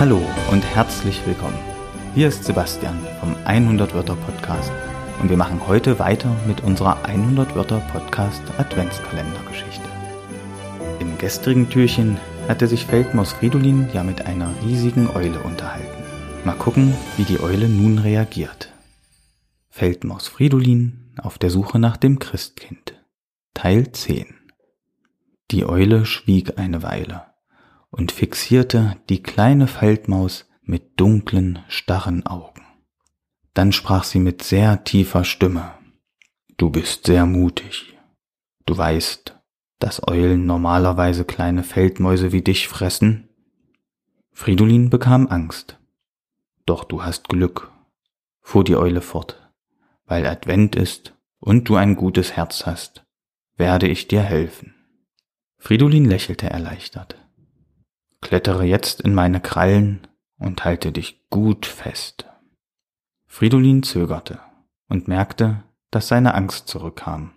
Hallo und herzlich willkommen. Hier ist Sebastian vom 100 Wörter Podcast und wir machen heute weiter mit unserer 100 Wörter Podcast Adventskalendergeschichte. Im gestrigen Türchen hatte sich Feldmaus Fridolin ja mit einer riesigen Eule unterhalten. Mal gucken, wie die Eule nun reagiert. Feldmaus Fridolin auf der Suche nach dem Christkind. Teil 10 Die Eule schwieg eine Weile und fixierte die kleine Feldmaus mit dunklen, starren Augen. Dann sprach sie mit sehr tiefer Stimme. Du bist sehr mutig. Du weißt, dass Eulen normalerweise kleine Feldmäuse wie dich fressen? Fridolin bekam Angst. Doch du hast Glück, fuhr die Eule fort, weil Advent ist und du ein gutes Herz hast, werde ich dir helfen. Fridolin lächelte erleichtert. Klettere jetzt in meine Krallen und halte dich gut fest. Fridolin zögerte und merkte, dass seine Angst zurückkam.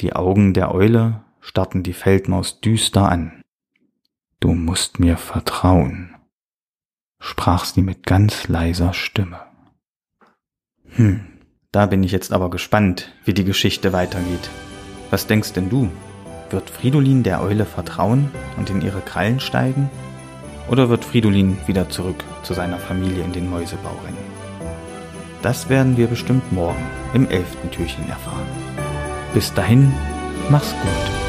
Die Augen der Eule starrten die Feldmaus düster an. Du musst mir vertrauen, sprach sie mit ganz leiser Stimme. Hm, da bin ich jetzt aber gespannt, wie die Geschichte weitergeht. Was denkst denn du? Wird Fridolin der Eule vertrauen und in ihre Krallen steigen? Oder wird Fridolin wieder zurück zu seiner Familie in den Mäusebau rennen? Das werden wir bestimmt morgen im elften Türchen erfahren. Bis dahin, mach's gut.